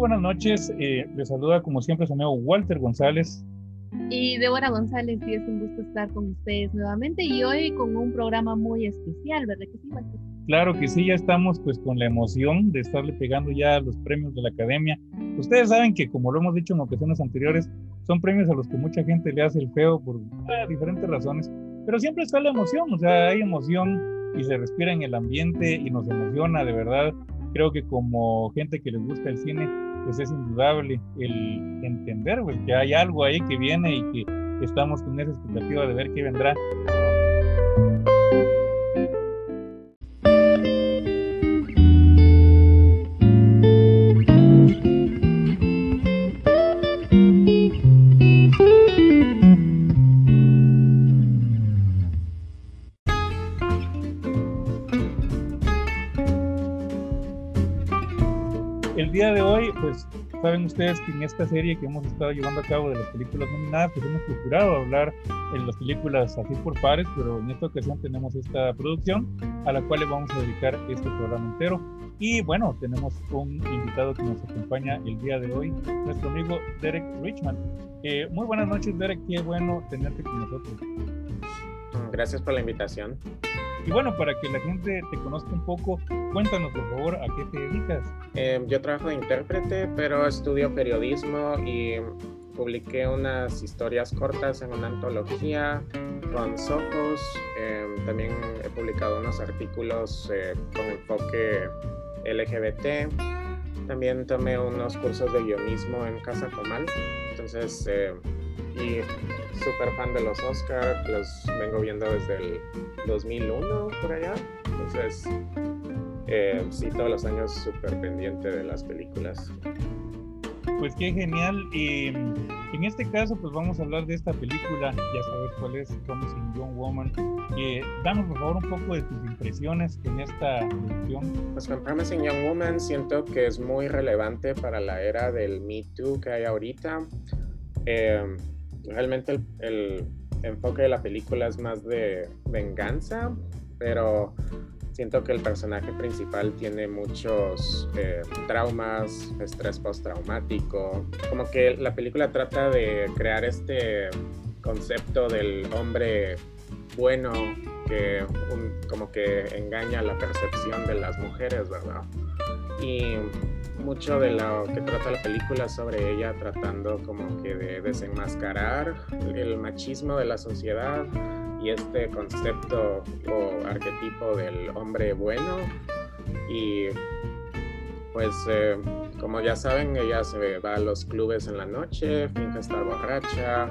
buenas noches. Eh, les saluda como siempre su amigo Walter González. Y Débora González, y es un gusto estar con ustedes nuevamente y hoy con un programa muy especial, ¿verdad que sí, Walter? Claro que sí, ya estamos pues con la emoción de estarle pegando ya los premios de la academia. Ustedes saben que como lo hemos dicho en ocasiones anteriores, son premios a los que mucha gente le hace el feo por ah, diferentes razones, pero siempre está la emoción, o sea, hay emoción y se respira en el ambiente y nos emociona de verdad creo que como gente que les gusta el cine, pues es indudable el entender pues, que hay algo ahí que viene y que estamos con esa expectativa de ver qué vendrá. Saben ustedes que en esta serie que hemos estado llevando a cabo de las películas nominadas, pues hemos procurado hablar en las películas así por pares, pero en esta ocasión tenemos esta producción a la cual le vamos a dedicar este programa entero. Y bueno, tenemos un invitado que nos acompaña el día de hoy, nuestro amigo Derek Richman. Eh, muy buenas noches, Derek, qué bueno tenerte con nosotros. Gracias por la invitación. Y bueno, para que la gente te conozca un poco, cuéntanos por favor a qué te dedicas. Em, yo trabajo de intérprete, pero estudio periodismo y publiqué unas historias cortas en una antología con Sophos. Em, también he publicado unos artículos eh, con enfoque LGBT. También tomé unos cursos de guionismo en Casa Comal. Entonces, eh, y súper fan de los Oscars, los vengo viendo desde el 2001 por allá. Entonces, eh, sí, todos los años súper pendiente de las películas. Pues qué genial. Y en este caso, pues vamos a hablar de esta película. Ya sabes cuál es, Promising Young Woman. Eh, danos por favor un poco de tus impresiones en esta producción. Pues con Promising Young Woman siento que es muy relevante para la era del Me Too que hay ahorita. Eh, realmente el, enfoque de la película es más de venganza, pero siento que el personaje principal tiene muchos eh, traumas, estrés postraumático, como que la película trata de crear este concepto del hombre bueno que como que engaña la percepción de las mujeres, ¿verdad? Y mucho de lo que trata la película sobre ella tratando como que de desenmascarar el machismo de la sociedad y este concepto o arquetipo del hombre bueno. Y pues eh, como ya saben ella se va a los clubes en la noche, finge estar borracha,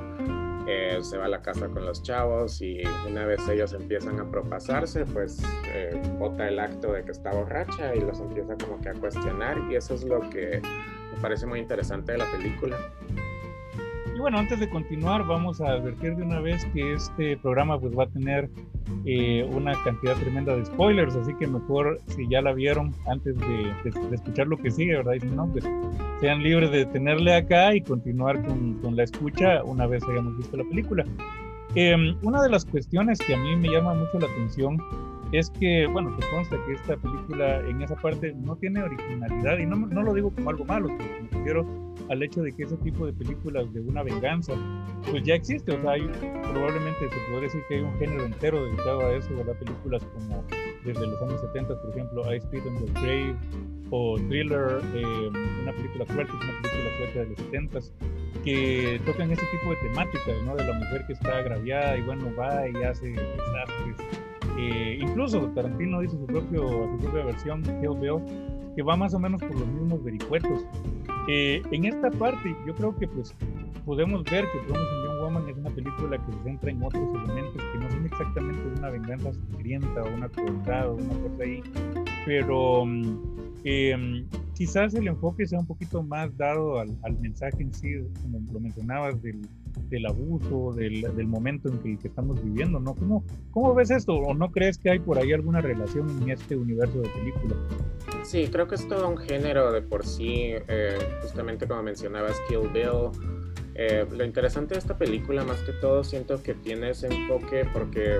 se va a la casa con los chavos y una vez ellos empiezan a propasarse, pues eh, bota el acto de que está borracha y los empieza como que a cuestionar y eso es lo que me parece muy interesante de la película. Bueno, antes de continuar, vamos a advertir de una vez que este programa pues va a tener eh, una cantidad tremenda de spoilers, así que mejor si ya la vieron antes de, escuchar lo que sigue, ¿verdad? Y si no, pues sean libres de tenerle acá y continuar con, con la escucha una vez hayamos visto la película. Eh, una de las cuestiones que a mí me llama mucho la atención es que, bueno, te consta que esta película en esa parte no tiene originalidad y no, no lo digo como algo malo, me refiero al hecho de que ese tipo de películas de una venganza, pues ya existe, o sea, hay, probablemente se podría decir que hay un género entero dedicado a eso, ¿verdad? Películas como desde los años 70, por ejemplo, I Speed on the Grave o Thriller, eh, una película fuerte, una película sueca de los 70 que tocan ese tipo de temáticas, ¿no? De la mujer que está agraviada y bueno, va y hace desastres eh, incluso Tarantino dice su, propio, su propia versión, Kill Bill, que va más o menos por los mismos vericuetos. Eh, en esta parte, yo creo que pues podemos ver que Promising Young Woman es una película que se centra en otros elementos que no son exactamente una venganza sangrienta o una crueldad o una cosa ahí, pero mm, em, quizás el enfoque sea un poquito más dado al, al mensaje en sí, como lo mencionabas, del, del abuso, del, del momento en que, que, estamos viviendo, ¿no? ¿Cómo, ¿Cómo ves esto? ¿O no crees que hay por ahí alguna relación en este universo de películas? Sí, creo que es todo un género de por sí, eh, justamente como mencionabas, Kill Bill. Eh, lo interesante de esta película, más que todo, siento que tiene ese enfoque porque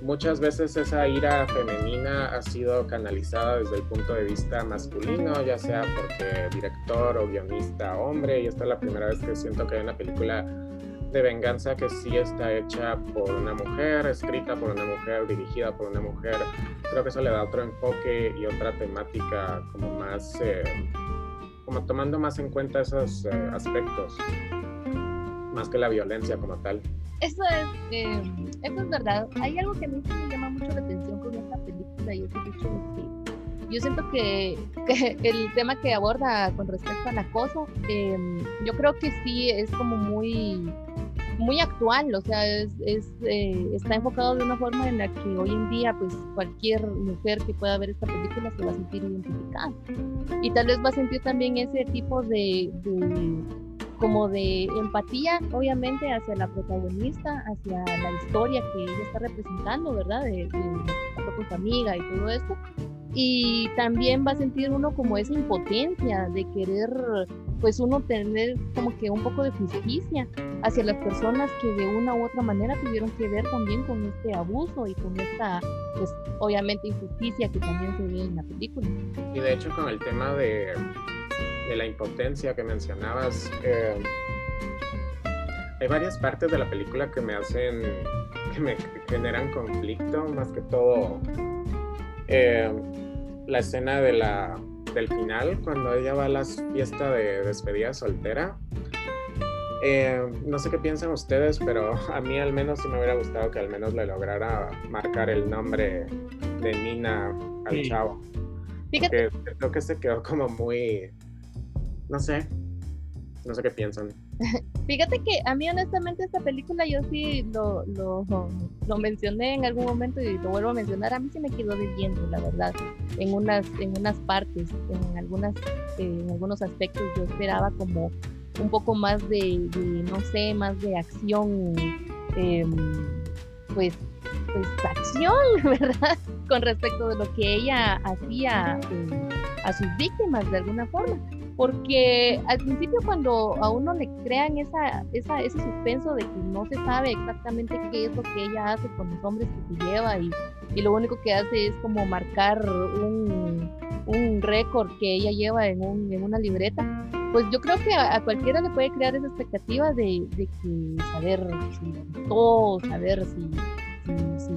muchas veces esa ira femenina ha sido canalizada desde el punto de vista masculino, ya sea porque director o guionista hombre, y esta es la primera vez que siento que hay una película de venganza que sí está hecha por una mujer, escrita por una mujer, dirigida por una mujer. Creo que eso le da otro enfoque y otra temática como más, eh, como tomando más en cuenta esos eh, aspectos, más que la violencia como tal. Eso es, eh, eso es verdad. Hay algo que a mí me llama mucho la atención con esta película y es el hecho de que yo siento que, el tema que aborda con respecto al acoso, em, yo creo que sí es como muy muy actual, o sea, es, eh, está enfocado de una forma en la que hoy en día, pues cualquier mujer que pueda ver esta película se va a sentir identificada. Y tal vez va a sentir también ese tipo de, como de empatía, obviamente, hacia la protagonista, hacia la historia que ella está representando, ¿verdad? De, de, con su amiga y todo esto y también va a sentir uno como esa impotencia de querer pues uno tener como que un poco de justicia hacia las personas que de una u otra manera tuvieron que ver también con este abuso y con esta pues obviamente injusticia que también se ve en la película. Y de hecho con el tema de, de la impotencia que mencionabas, eh, hay varias partes de la película que me hacen, que me generan conflicto, más que todo eh, la escena de la, del final, cuando ella va a la fiesta de despedida soltera. Eh, no sé qué piensan ustedes, pero a mí al menos sí me hubiera gustado que al menos le lograra marcar el nombre de Nina al chavo. Fíjate. creo que se quedó como muy, no sé, no sé qué piensan. Fíjate que a mí honestamente esta película yo sí lo, lo, lo, mencioné en algún momento y lo vuelvo a mencionar, a mí sí me quedó viviendo, la verdad, en unas, en unas partes, en, algunas, en algunos aspectos. Yo esperaba como un poco más de, no sé, más de acción, em, pues, pues acción, ¿verdad? Con respecto de lo que ella hacía eh, a sus víctimas de alguna forma porque al principio cuando a uno le crean esa, esa, ese suspenso de que no se sabe exactamente qué es lo que ella hace con los hombres que se lleva y, y lo único que hace es como marcar un, un récord que ella lleva en, un, en, una libreta, pues yo creo que a, cualquiera le puede crear esa expectativa de, de que saber si lo saber si, si, si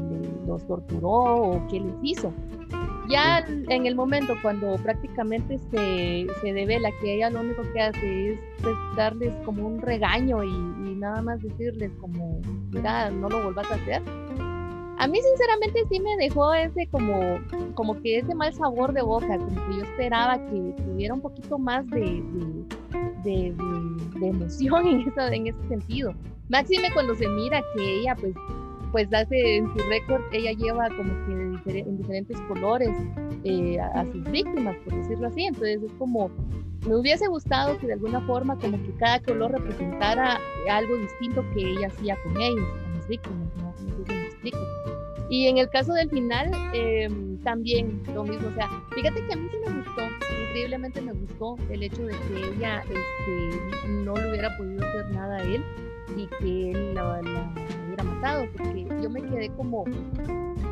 los torturó o qué les hizo. Ya en el momento cuando prácticamente se, se devela que ella lo único que hace es pues, darles como un regaño y, nada más decirles como, mira, no lo vuelvas a hacer. A mí sinceramente sí me dejó ese como, como que ese mal sabor de boca, como que yo esperaba que tuviera un poquito más de, de, de, emoción en, esa, en ese sentido. Máxime cuando se mira que ella pues pues hace en su récord, ella lleva como que en diferentes colores eh, a, sus víctimas, por decirlo así. Entonces es como, me hubiese gustado que de alguna forma como que cada color representara algo distinto que ella hacía con ellos, con las víctimas, ¿no? sé si me explico. Y en el caso del final, em, también lo mismo, o sea, fíjate que a mí sí me gustó, increíblemente me gustó el hecho de que ella este, no le hubiera podido hacer nada a él y que él la, la matado, porque yo me quedé como,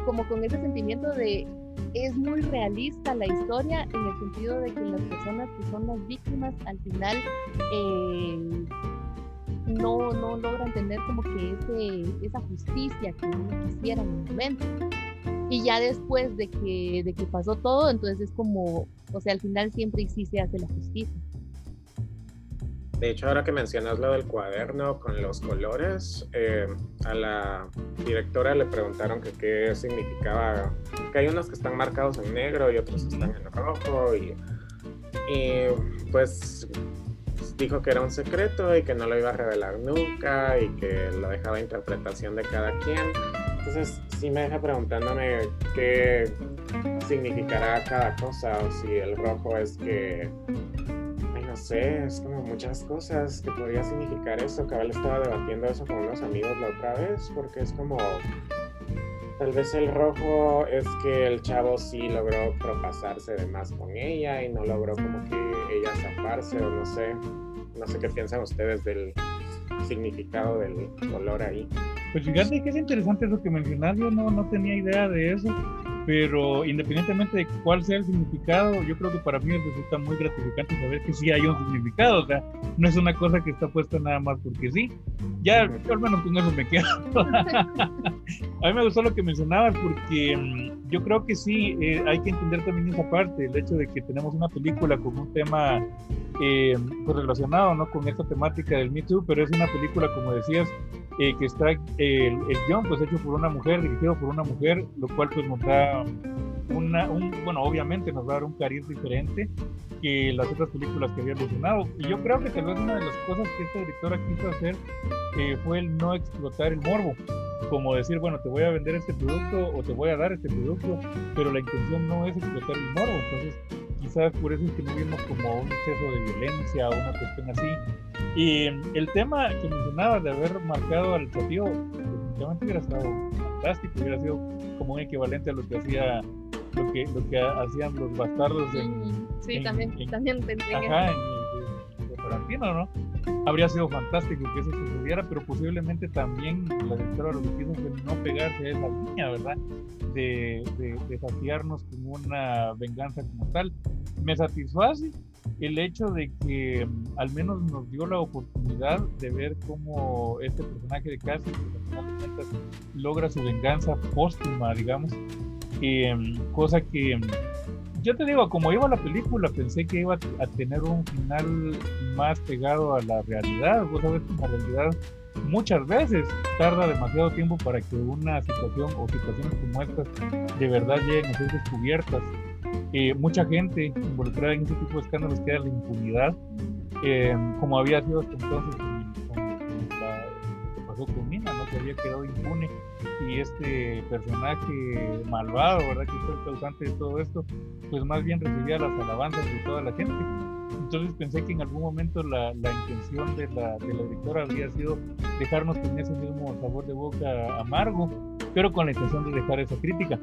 como con ese sentimiento de es muy realista la historia en el sentido de que las personas que son las víctimas al final eh, no, no logran tener como que ese, esa justicia que uno quisiera en el momento. Y ya después de que, de que pasó todo, entonces es como, o sea, al final siempre sí se hace la justicia. De hecho, ahora que mencionas lo del cuaderno con los colores, eh, a la directora le preguntaron qué significaba, que hay unos que están marcados en negro y otros que están en rojo y, pues dijo que era un secreto y que no lo iba a revelar nunca y que lo dejaba a interpretación de cada quien. Entonces sí me deja preguntándome qué significará cada cosa o si el rojo es que sé, es como muchas cosas que podría significar eso. Cabal estaba debatiendo eso con unos amigos la otra vez, porque es como, tal vez el rojo es que el chavo sí logró propasarse de más con ella y no logró como que ella zafarse o no sé, no sé qué piensan ustedes del significado del color ahí. Pues fíjate que es interesante eso que mencionas, yo no, no tenía idea de eso, pero independientemente de cuál sea el significado, yo creo que para mí resulta muy gratificante saber que sí hay un significado, o sea, no es una cosa que está puesta nada más porque sí, ya al menos con eso me quedo. a mí me gustó lo que mencionabas porque mm, yo creo que sí, eh, hay que entender también esa parte, el hecho de que tenemos una película con un tema eh, pues relacionado ¿no? con esta temática del Me Too, pero es una película, como decías, eh, que está el, el guion pues hecho por una mujer, dirigido por una mujer, lo cual pues nos da una, un, bueno, obviamente nos va a dar un cariz diferente que las otras películas que había mencionado. Y yo creo que tal vez una de las cosas que esta directora quiso hacer eh, fue el no explotar el morbo. Como decir, bueno, te voy a vender este producto o te voy a dar este producto, pero la intención no es explotar el morbo. Entonces, quizás por eso es que no vimos como un exceso de violencia o una cuestión así. Y el tema que mencionabas de haber marcado al desafío, definitivamente hubiera estado fantástico, hubiera sido como un equivalente a lo que hacía lo que, lo que hacían los bastardos en, sí, también, también ajá, en, Tarantino, ¿no? Habría sido fantástico que eso sucediera, pero posiblemente también la directora lo que quiso fue no pegarse a esa línea, ¿verdad? De, de, desafiarnos con una venganza como tal. Me satisface el hecho de que mm, al menos nos dio la oportunidad de ver cómo este personaje de Cassie, pues, logra su venganza póstuma, digamos, Em, cosa que em, yo te digo, como iba la película, pensé que iba a tener un final más pegado a la realidad. Vos sabes que la realidad muchas veces tarda demasiado tiempo para que una situación o situaciones como estas de verdad lleguen a ser descubiertas. Eh, mucha gente involucrada en ese tipo de escándalos queda la impunidad, em, como había sido hasta entonces con Nina, ¿no? Que había quedado impune y este personaje malvado, ¿verdad? Que fue el causante de todo esto, pues más bien recibía las alabanzas de toda la gente. Entonces pensé que en algún momento la, la intención de la, de la directora habría sido dejarnos con ese mismo sabor de boca amargo, pero con la intención de dejar esa crítica.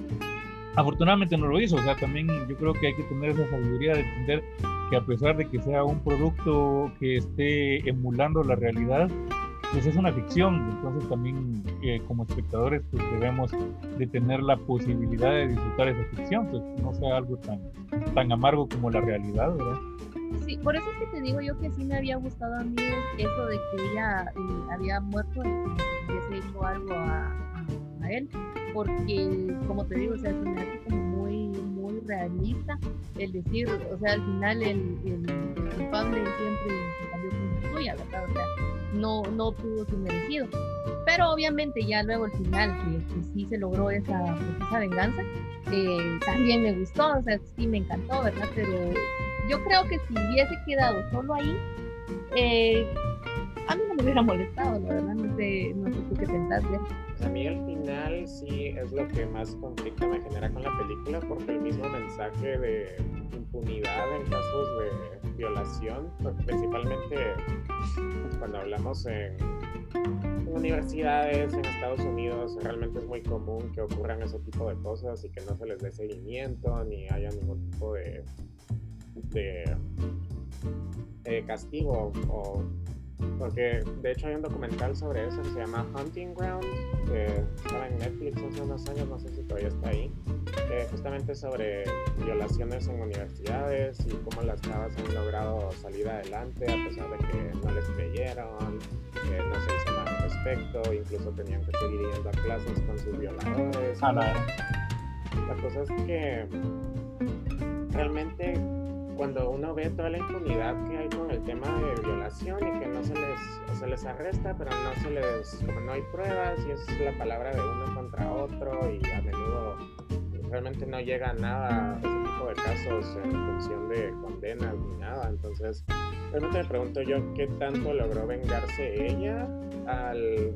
Afortunadamente no lo hizo, o sea, también yo creo que hay que tener esa sabiduría de entender que a pesar de que sea un producto que esté emulando la realidad, pues es una ficción, entonces también eh, como espectadores pues debemos de tener la posibilidad de disfrutar esa ficción, pues no sea algo tan, tan amargo como la realidad, ¿verdad? Sí, por eso es que te digo yo que sí me había gustado a mí eso de que ella eh, había muerto y que hubiese hecho algo a, a, él, porque como te digo, o sea, se me hace como muy, muy realista el decir, o sea, al final el, el, el siempre salió con la suya, ¿verdad? O sea, no, no tuvo su merecido. Pero obviamente ya luego al final, que, sí se logró esa, esa venganza, eh, también me gustó, o sea, sí me encantó, ¿verdad? Pero yo creo que si hubiese quedado solo ahí, eh, a mí no me hubiera molestado, la verdad, no sé, no sé qué pensás, A mí al final sí es lo que más conflicto me genera con la película, porque el mismo mensaje de impunidad en casos de violación, pues, principalmente cuando hablamos en universidades en Estados Unidos, realmente es muy común que ocurran ese tipo de cosas y que no se les dé seguimiento ni haya ningún tipo de, de, de castigo o porque de hecho hay un documental sobre eso que se llama Hunting Ground, que estaba en Netflix hace unos años, no sé si todavía está ahí, justamente sobre violaciones en universidades y cómo las chavas han logrado salir adelante a pesar de que no les creyeron, que no se hizo nada al respecto, incluso tenían que seguir yendo a clases con sus violadores. Ah, la cosa es que realmente cuando uno ve toda la impunidad que hay con el tema de violación y que no se les, se les arresta, pero no se les, como no hay pruebas y es la palabra de uno contra otro y a menudo realmente no llega a nada ese tipo de casos en función de condenas ni nada. Entonces, realmente me pregunto yo qué tanto logró vengarse ella al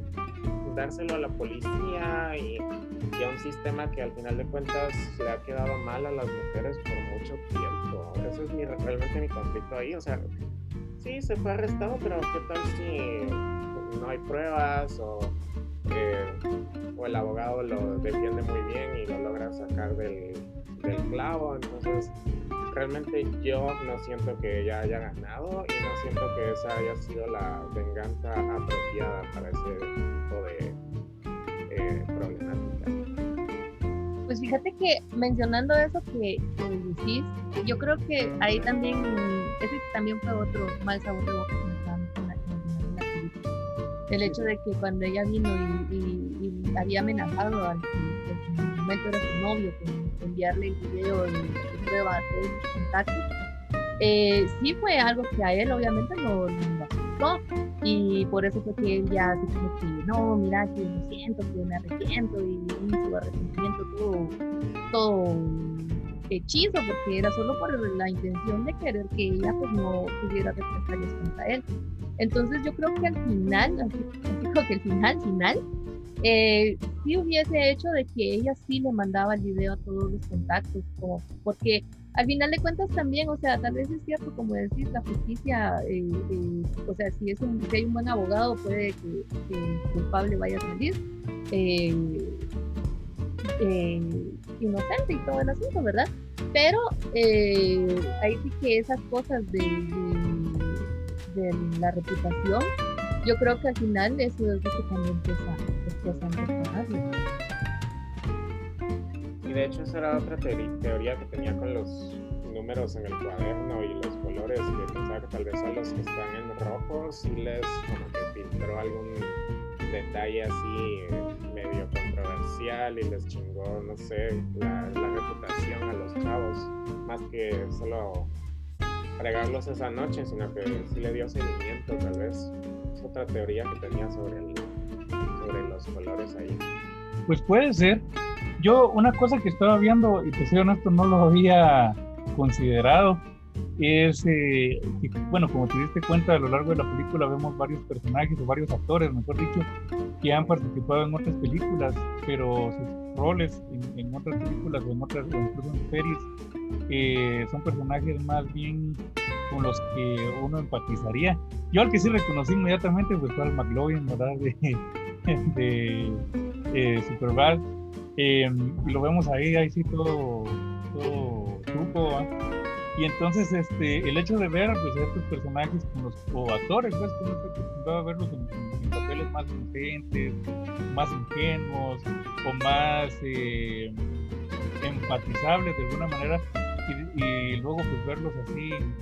dárselo a la policía y, a un sistema que al final de cuentas le ha quedado mal a las mujeres por mucho mi conflicto ahí. O sea, sí, se fue arrestado, pero ¿qué tal si no hay pruebas o, eh, o el abogado lo defiende muy bien y lo logra sacar del, del clavo? Entonces, realmente yo no siento que ella haya ganado y no siento que esa haya sido la venganza apropiada para ese tipo de, eh, problemática. Pues fíjate que mencionando eso que, decís, yo creo que ahí también, ese también fue otro mal sabor de boca que me estaba en la, en la película. El hecho de que cuando ella vino y, había amenazado al que en momento era su novio con enviarle el video y prueba a todos los contactos, eh, sí fue algo que a él obviamente no, asustó y por eso fue que él ya así como que no, mira que lo siento, que me arrepiento y, su arrepentimiento todo, todo hechizo porque era solo por la intención de querer que ella pues no tuviera represalias contra él. Entonces yo creo que al final, así que al final, final, eh, hubiese hecho de que ella sí le mandaba el video a todos los contactos, como, porque al final de cuentas también, o sea, tal vez es cierto, como decís, la justicia, eh, eh, o sea, si, es un, si hay un buen abogado, puede que, el culpable vaya a salir eh, inocente y todo el asunto, ¿verdad? Pero ahí sí que esas cosas de, la reputación, yo creo que al final eso es lo que también pesa, pesa en y de hecho esa era otra teoría que tenía con los números en el cuaderno y los colores, que pensaba que tal vez a los que están en rojo sí les como que filtró algún detalle así medio controversial y les chingó, no sé, la, reputación a los chavos, más que solo fregarlos esa noche, sino que sí le dio seguimiento, tal vez. Es otra teoría que tenía sobre, el, sobre los colores ahí. Pues puede ser, yo una cosa que estaba viendo, y te soy honesto, no lo había considerado, es eh, que, bueno, como te diste cuenta, a lo largo de la película vemos varios personajes o varios actores, mejor dicho, que han participado en otras películas, pero sus roles en, otras películas o en otras, incluso en series, eh, son personajes más bien con los que uno empatizaría. Yo al que sí reconocí inmediatamente pues, fue al McLovin, ¿verdad? De, de eh, Superbad Y lo vemos ahí, ahí sí todo, todo truco. Y entonces este, el hecho de ver pues, a estos personajes con los, o actores, pues, que uno está acostumbrado a verlos en, papeles más inocentes, más ingenuos o más eh, empatizables de alguna manera, y, luego pues verlos así en,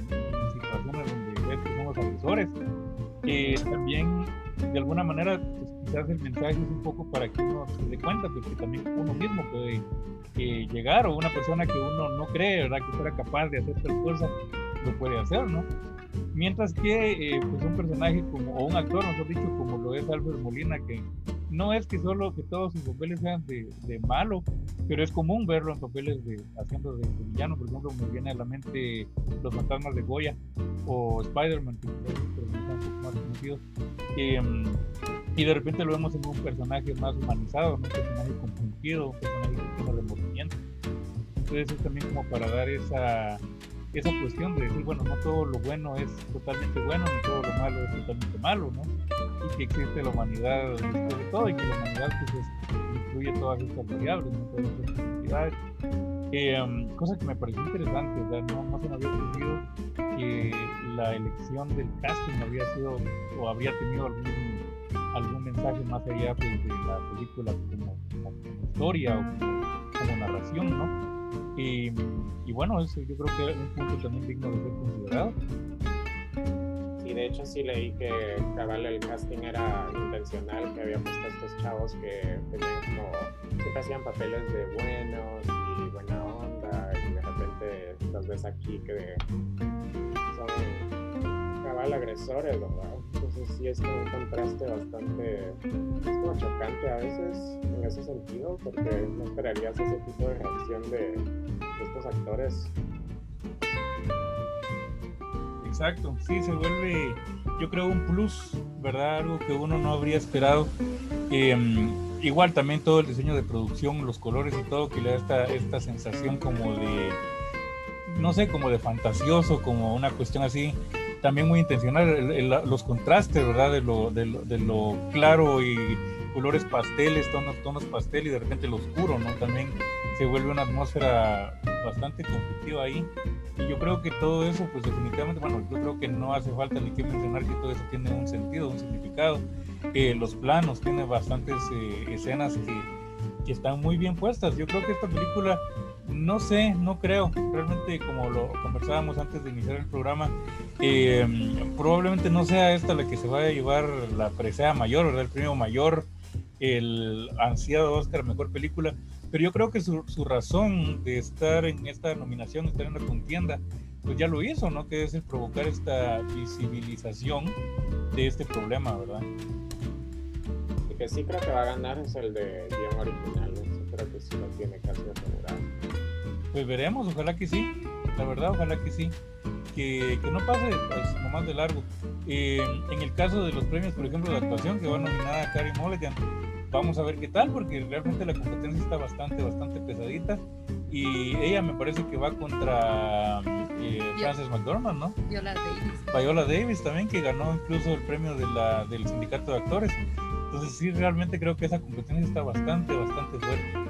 situaciones donde ves que son los agresores, también de alguna manera pues, quizás el mensaje es un poco para que uno se dé cuenta pues, que también uno mismo puede eh, llegar o una persona que uno no cree, ¿verdad? Que fuera capaz de hacer tal cosa, lo puede hacer, ¿no? Mientras que eh, pues un personaje como, o un actor, mejor dicho, como lo es Alfred Molina, que no es que solo que todos sus papeles sean de, de malo, pero es común verlo en papeles de haciendo de, villano, por ejemplo, me viene a la mente Los fantasmas de Goya o Spider-Man, que son más conocidos. Em, y de repente lo vemos en un personaje más humanizado, un personaje compungido, un personaje que tiene remordimiento. Entonces es también como para dar esa, esa cuestión de decir, bueno, no todo lo bueno es totalmente bueno, ni todo lo malo es totalmente malo, ¿no? Y que existe la humanidad después de todo y que la humanidad pues, incluye todas estas variables, ¿no? todas estas posibilidades. Eh, cosa que me pareció interesante, No, no se me había ocurrido que la elección del casting había sido o habría tenido algún algún mensaje más allá pues, de la película como, historia o como, narración, ¿no? Y, y, bueno, eso yo creo que es un punto también digno de ser considerado. Sí, de hecho sí leí que cabal el casting era intencional, que había puesto a estos chavos que tenían como, siempre hacían papeles de buenos y buena onda, y de repente los ves aquí que son cabal agresores, ¿verdad? Entonces sí es como un contraste bastante, es como chocante a veces en ese sentido, porque no esperarías ese tipo de reacción de, estos actores. Exacto, sí, se vuelve, yo creo, un plus, ¿verdad? Algo que uno no habría esperado. Em, igual también todo el diseño de producción, los colores y todo, que le da esta, esta sensación como de, no sé, como de fantasioso, como una cuestión así también muy intencional, los contrastes, ¿verdad? De lo, de lo, claro y colores pasteles, tonos, tonos pastel y de repente lo oscuro, ¿no? También se vuelve una atmósfera bastante conflictiva ahí. Y yo creo que todo eso, pues definitivamente, bueno, yo creo que no hace falta ni que mencionar que todo eso tiene un sentido, un significado. Eh, los planos, tiene bastantes eh, escenas que, que están muy bien puestas. Yo creo que esta película no sé, no creo. Realmente, como lo conversábamos antes de iniciar el programa, eh, probablemente no sea esta la que se vaya a llevar la presea mayor, ¿verdad? El premio mayor, el ansiado Oscar Mejor Película. Pero yo creo que su, su razón de estar en esta nominación, de estar en la contienda, pues ya lo hizo, ¿no? Que es el provocar esta visibilización de este problema, ¿verdad? El que sí creo que va a ganar es el de guion original, creo que sí lo tiene casi asegurado. Pues veremos, ojalá que sí, la verdad, ojalá que sí. Que, que no pase pues, nomás de largo. Eh, en el caso de los premios, por ejemplo, de actuación, que va nominada Carrie Mulligan, vamos a ver qué tal, porque realmente la competencia está bastante, bastante pesadita. Y ella me parece que va contra eh, Frances McDormand, ¿no? Viola Davis. Viola Davis también, que ganó incluso el premio de la, del sindicato de actores. Entonces sí, realmente creo que esa competencia está bastante, bastante fuerte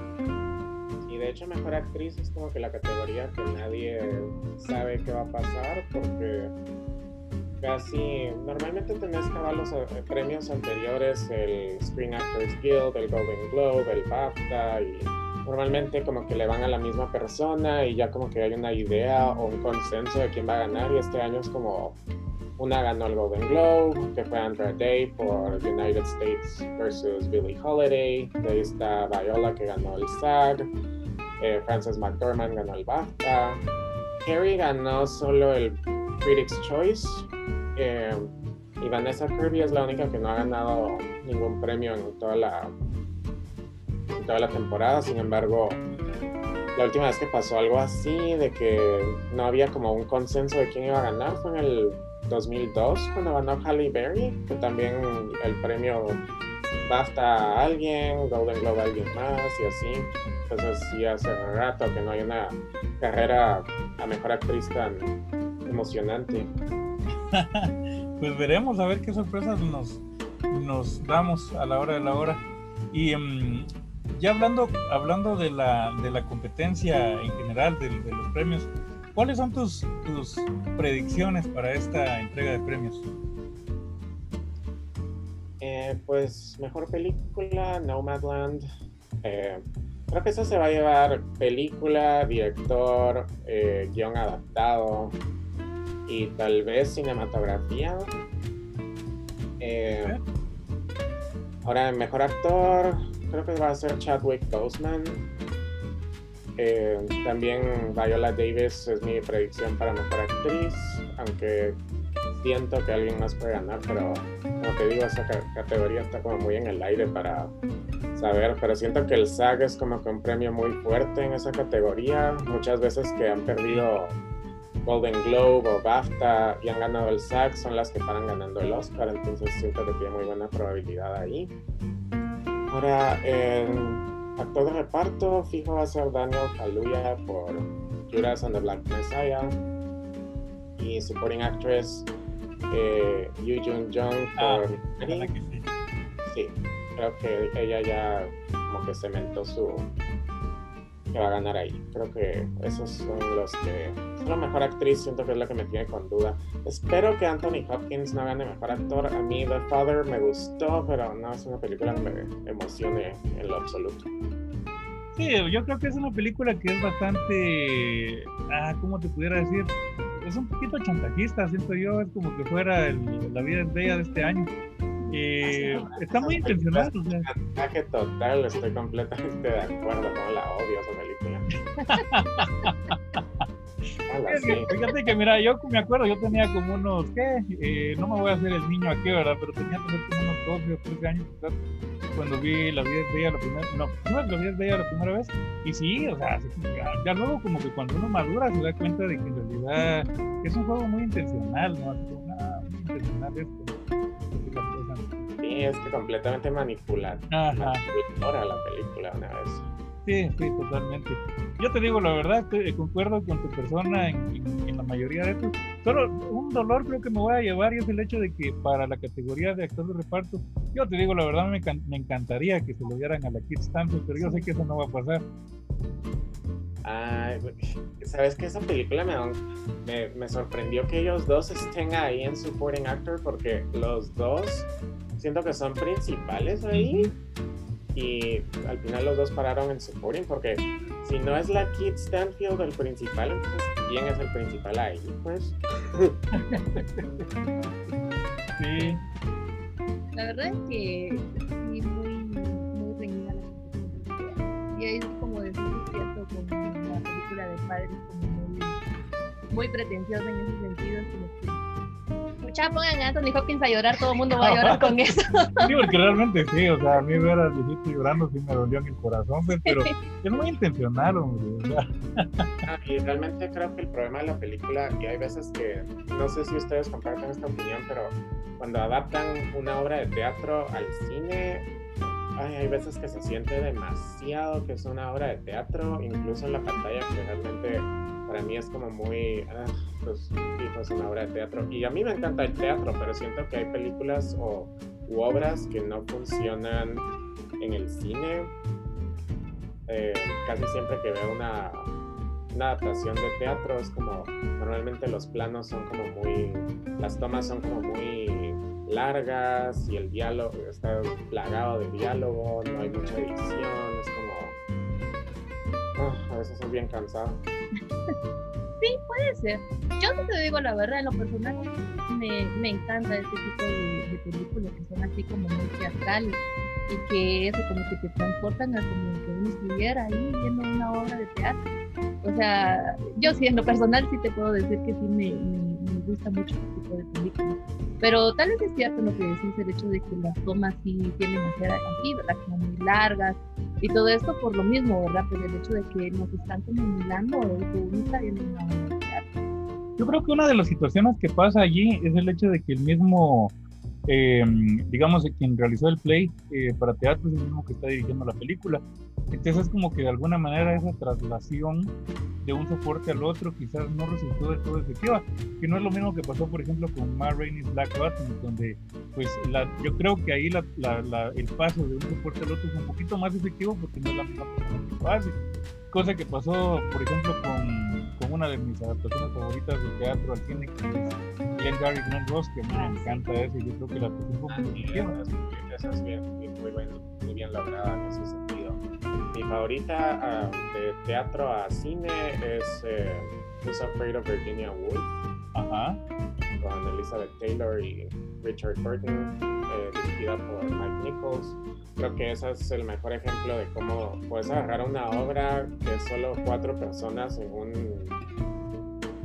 de hecho mejor actriz es como que la categoría que nadie sabe qué va a pasar porque casi normalmente tenés cada los eh, premios anteriores el Screen Actors Guild, el Golden Globe, el BAFTA y normalmente como que le van a la misma persona y ya como que hay una idea o un consenso de quién va a ganar y este año es como una ganó el Golden Globe, que fue Andrea Day por United States versus Billie Holiday. De ahí Viola que ganó el SAG. Eh, Frances McDormand ganó el BAFTA. Carrie ganó solo el Critics' Choice. Eh, y Vanessa Kirby es la única que no ha ganado ningún premio en toda la, en toda la temporada. Sin embargo, la última vez que pasó algo así, de que no había como un consenso de quién iba a ganar, fue en el 2002, cuando ganó Halle Berry, que también el premio BAFTA a alguien, Golden Globe a alguien más y así. Entonces sí hace rato que no hay una carrera a mejor actriz tan emocionante. pues veremos a ver qué sorpresas nos, nos damos a la hora de la hora. Y um, ya hablando, hablando de, la, de la competencia en general, de, de los premios, ¿cuáles son tus, tus predicciones para esta entrega de premios? Eh, pues mejor película, Nomadland. Eh, Creo que eso se va a llevar película, director, eh, guion adaptado y tal vez cinematografía. Eh, ahora, mejor actor, creo que va a ser Chadwick Boseman. Eh, también Viola Davis es mi predicción para mejor actriz, aunque siento que alguien más puede ganar, pero como te digo, esa categoría está como muy en el aire para saber, pero siento que el SAG es como que un premio muy fuerte en esa categoría. Muchas veces que han perdido Golden Globe o BAFTA y han ganado el SAG son las que paran ganando el Oscar, entonces siento que tiene muy buena probabilidad ahí. Ahora, en actor de reparto, fijo va a ser Daniel Kaluuya por Judas and the Black Messiah y supporting actress eh, Yu Jung Jung ah, por sí creo que ella ya como que cementó su que va a ganar ahí. Creo que esos son los que es la mejor actriz, siento que es la que me tiene con duda. Espero que Anthony Hopkins no gane mejor actor. A mí The Father me gustó, pero no es una película que me emocione en lo absoluto. Sí, yo creo que es una película que es bastante, ah, ¿cómo te pudiera decir? Es un poquito chantajista, siento yo, es como que fuera la vida es bella de este año. Eh, está muy intencionado. O total, estoy completamente de acuerdo, con la odio esa película. Fíjate que, mira, yo me acuerdo, yo tenía como unos, ¿qué? Eh, no me voy a hacer el niño aquí, ¿verdad? Pero tenía como unos 12 o 13 años cuando vi La vida es bella la primera no, no La vida es bella la primera vez. Y sí, o sea, ya, luego como que cuando uno madura se da cuenta de que en realidad es un juego muy intencional, ¿no? muy intencional esto Sí, es que completamente manipular, manipuladora la película una vez. Sí, sí, totalmente. Yo te digo la verdad, eh, concuerdo con tu persona en, la mayoría de esto. Solo un dolor creo que me voy a llevar y es el hecho de que para la categoría de actor de reparto, yo te digo la verdad, me, me encantaría que se lo dieran a la Kid Stanton, pero yo sé que eso no va a pasar. ¿Sabes que Esa película me, me, sorprendió que ellos dos estén ahí en supporting actor porque los dos siento que son principales ahí y al final los dos pararon en supporting porque si no es la Kid Stanfield el principal, entonces ¿quién es el principal ahí? Pues. sí. La verdad es que padres como muy, muy pretenciosa en ese sentido, como que ya pongan a Anthony Hopkins a llorar, todo el mundo va a llorar con eso. Sí, porque realmente sí, o sea, a mí ver al viejito llorando sí me dolió en el corazón, pues, pero es muy intencional, hombre. Ah, y realmente creo que el problema de la película, y hay veces que, no sé si ustedes comparten esta opinión, pero cuando adaptan una obra de teatro al cine, hay veces que se siente demasiado que es una obra de teatro, incluso en la pantalla, que realmente para mí es como muy, ah, pues hijo, es una obra de teatro. Y a mí me encanta el teatro, pero siento que hay películas o u obras que no funcionan en el cine. Eh, casi siempre que veo una, una adaptación de teatro es como, normalmente los planos son como muy, las tomas son como muy largas y el diálogo está plagado de diálogo, no hay mucha edición, es como... Ah, a veces soy bien cansado. sí, puede ser. Yo te digo la verdad, en lo personal me, me encanta este tipo de, películas que son así como muy teatrales y que eso como que te transportan a como que uno estuviera ahí viendo una obra de teatro. O sea, yo siendo personal sí te puedo decir que sí me, me, gusta mucho este tipo de películas. Pero tal vez es cierto lo que decís, el hecho de que las tomas sí tienen que ser así, ¿verdad? Como muy largas, y todo esto por lo mismo, ¿verdad? Por el hecho de que nos están como emulando o que uno está viendo una. Yo creo que una de las situaciones que pasa allí es el hecho de que el mismo eh, digamos, quien realizó el play eh, para teatro es el mismo que está dirigiendo la película. Entonces es como que de alguna manera esa traslación de un soporte al otro quizás no resultó de todo efectiva, que no es lo mismo que pasó, por ejemplo, con Ma Rainey's Black Button, donde pues la, yo creo que ahí la, la, el paso de un soporte al otro es un poquito más efectivo porque no es la misma persona que lo hace. Cosa que pasó, por ejemplo, con, con una de mis adaptaciones favoritas de teatro al cine, que es Glenn Gary Glenn Ross, que me encanta eso, y yo creo que la fue muy bien. Esa es bien, muy, muy bien lograda en ese sentido. Mi favorita uh, de teatro a cine es eh, Who's Afraid of Virginia Woolf, Ajá. Con Elizabeth Taylor y Richard Burton, eh, dirigida por Mike Nichols creo que ese es el mejor ejemplo de cómo puedes agarrar una obra es solo cuatro personas en un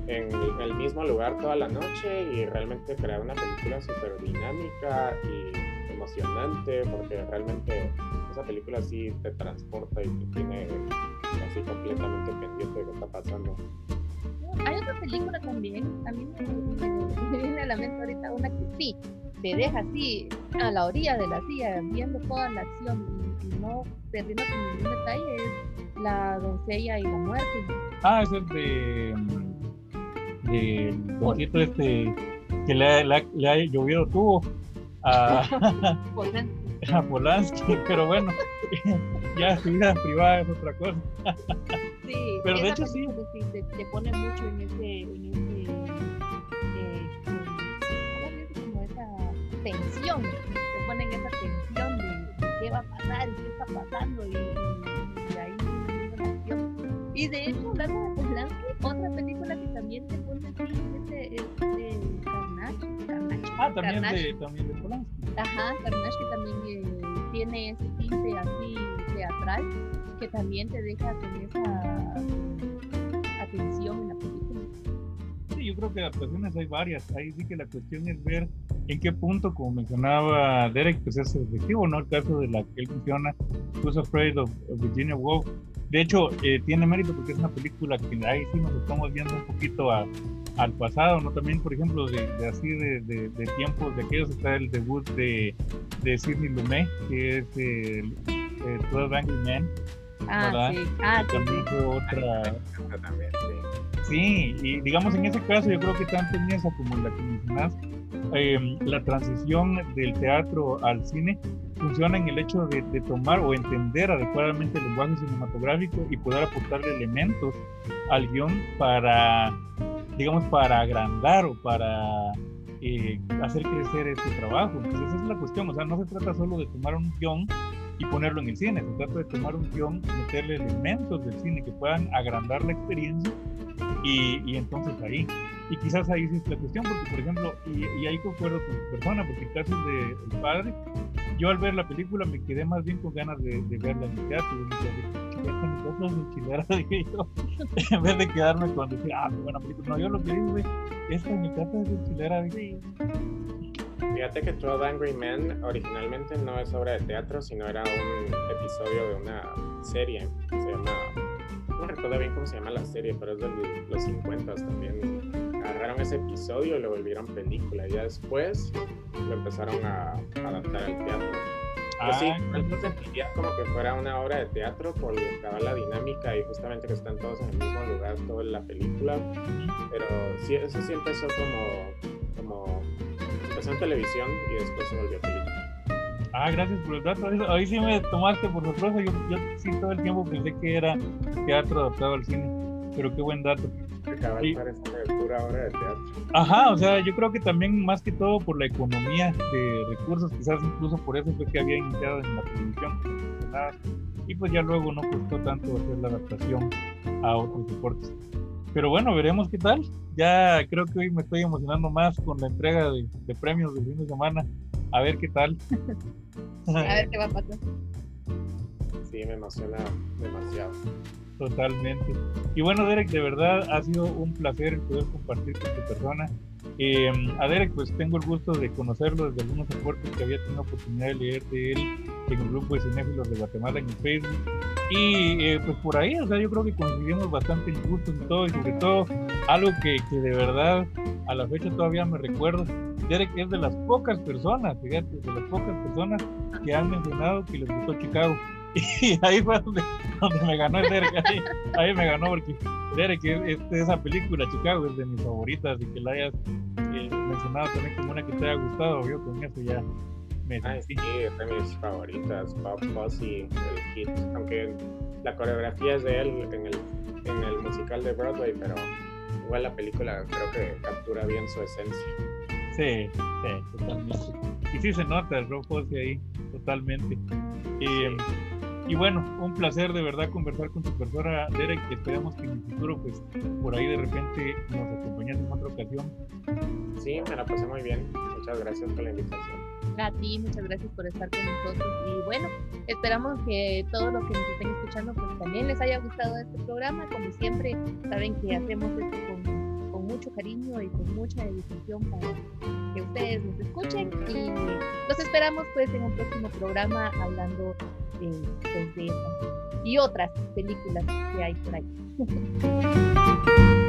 en el mismo lugar toda la noche y realmente crear una película súper dinámica y emocionante porque realmente esa película sí te transporta y te tiene así completamente pendiente de lo que está pasando. Película también, a mí me, viene a la mente ahorita una que sí, te deja así a la orilla de la silla viendo toda la acción y, no perdiendo ningún detalle es la doncella y la muerte. Ah, es el de de este que le, le, ha llovido tubo a, a Polanski, pero bueno, ya su vida privada es otra cosa. Sí, pero de hecho sí. te, te, pone mucho en ese, en ese tensión, te ponen esa tensión de, qué va a pasar y qué está pasando y, y, ahí y de hecho, hablando de Polanski, otra película que también te pone así es de, Carnage, Carnage. Ah, también, De, también de Polanski. Ajá, Carnage que también eh, tiene ese tinte así teatral que también te deja con esa atención en la película. Sí, yo creo que adaptaciones hay varias. Ahí sí que la cuestión es ver en qué punto, como mencionaba Derek, pues es efectivo, ¿no? El caso de la que él menciona, Who's Afraid of, Virginia Woolf. De hecho, eh, tiene mérito porque es una película que ahí sí nos estamos viendo un poquito al pasado, ¿no? También, por ejemplo, de, así de, de, tiempos de aquellos está el debut de, de Sidney Lumet, que es el, el 12 Angry Men. Ah, sí. Ah, también fue otra. Sí, y digamos en ese caso yo creo que tanto en esa como en la que mencionaste, Em, la transición del teatro al cine funciona en el hecho de, tomar o entender adecuadamente el lenguaje cinematográfico y poder aportarle elementos al guion para, digamos, para agrandar o para eh, hacer crecer este trabajo. Entonces esa es la cuestión, o sea, no se trata solo de tomar un guion y ponerlo en el cine, se trata de tomar un guion, meterle elementos del cine que puedan agrandar la experiencia y, y entonces ahí. Y quizás ahí sí es la cuestión, porque por ejemplo, y, y ahí concuerdo con tu persona, porque el caso de El Padre, yo al ver la película me quedé más bien con ganas de, de verla en el teatro. dije en vez de quedarme con decir, ah, qué buena película. No, yo lo que digo, esta mi casa es de chilera. Fíjate que 12 Angry Men originalmente no es obra de teatro, sino era un episodio de una serie. Se llama. No recuerdo bien cómo se llama la serie, pero es de los 50 también. Agarraron ese episodio y lo volvieron película. Y ya después lo empezaron a, adaptar al teatro. Pues sí, no sentiría como que fuera una obra de teatro por la dinámica y justamente que están todos en el mismo lugar toda la película. Pero sí, eso sí empezó como, como empezó en televisión y después se volvió película. Ah, gracias por el dato. Ahí sí me tomaste por sorpresa. Yo, yo sí todo el tiempo pensé que era teatro adaptado al cine. Pero qué buen dato. Sí. pura obra de teatro. Ajá, o sea, yo creo que también más que todo por la economía de recursos, quizás incluso por eso fue que había iniciado en la televisión. Y pues ya luego no costó tanto hacer la adaptación a otros deportes. Pero bueno, veremos qué tal. Ya creo que hoy me estoy emocionando más con la entrega de, de premios del fin de semana. A ver qué tal. a ver qué va a pasar. Sí, me emociona demasiado. Totalmente. Y bueno, Derek, de verdad ha sido un placer poder compartir con tu persona. Eh, a Derek, pues tengo el gusto de conocerlo desde algunos aportes que había tenido oportunidad de leer de él en el grupo de cinéfilos de Guatemala en Facebook. Y eh, pues por ahí, o sea, yo creo que coincidimos bastante en gustos y todo, y sobre todo algo que, que de verdad a la fecha todavía me recuerdo. Derek es de las pocas personas, fíjate, de las pocas personas que han mencionado que les gustó Chicago. Y ahí fue donde, me ganó el Derek. Ahí, me ganó porque Derek, este, esa película, Chicago, es de mis favoritas y que la hayas eh, mencionado también como una que te haya gustado. Yo con eso ya me Ay, sí, es de mis favoritas. Bob Fosse, el hit. Aunque la coreografía es de él en el, en el musical de Broadway, pero igual la película creo que captura bien su esencia. Sí, sí, totalmente. Y sí se nota el Rob Fosse ahí, totalmente. Y, y bueno, un placer de verdad conversar con tu persona, Derek, que esperamos que en el futuro, pues, por ahí de repente nos acompañes en otra ocasión. Sí, me la pasé muy bien. Muchas gracias por la invitación. A ti, muchas gracias por estar con nosotros. Y bueno, esperamos que todos los que nos estén escuchando, pues también les haya gustado este programa. Como siempre, saben que hacemos esto con, mucho cariño y con mucha dedicación para que ustedes nos escuchen. Y los esperamos, pues, en un próximo programa hablando pues, de, y otras películas que hay por ahí.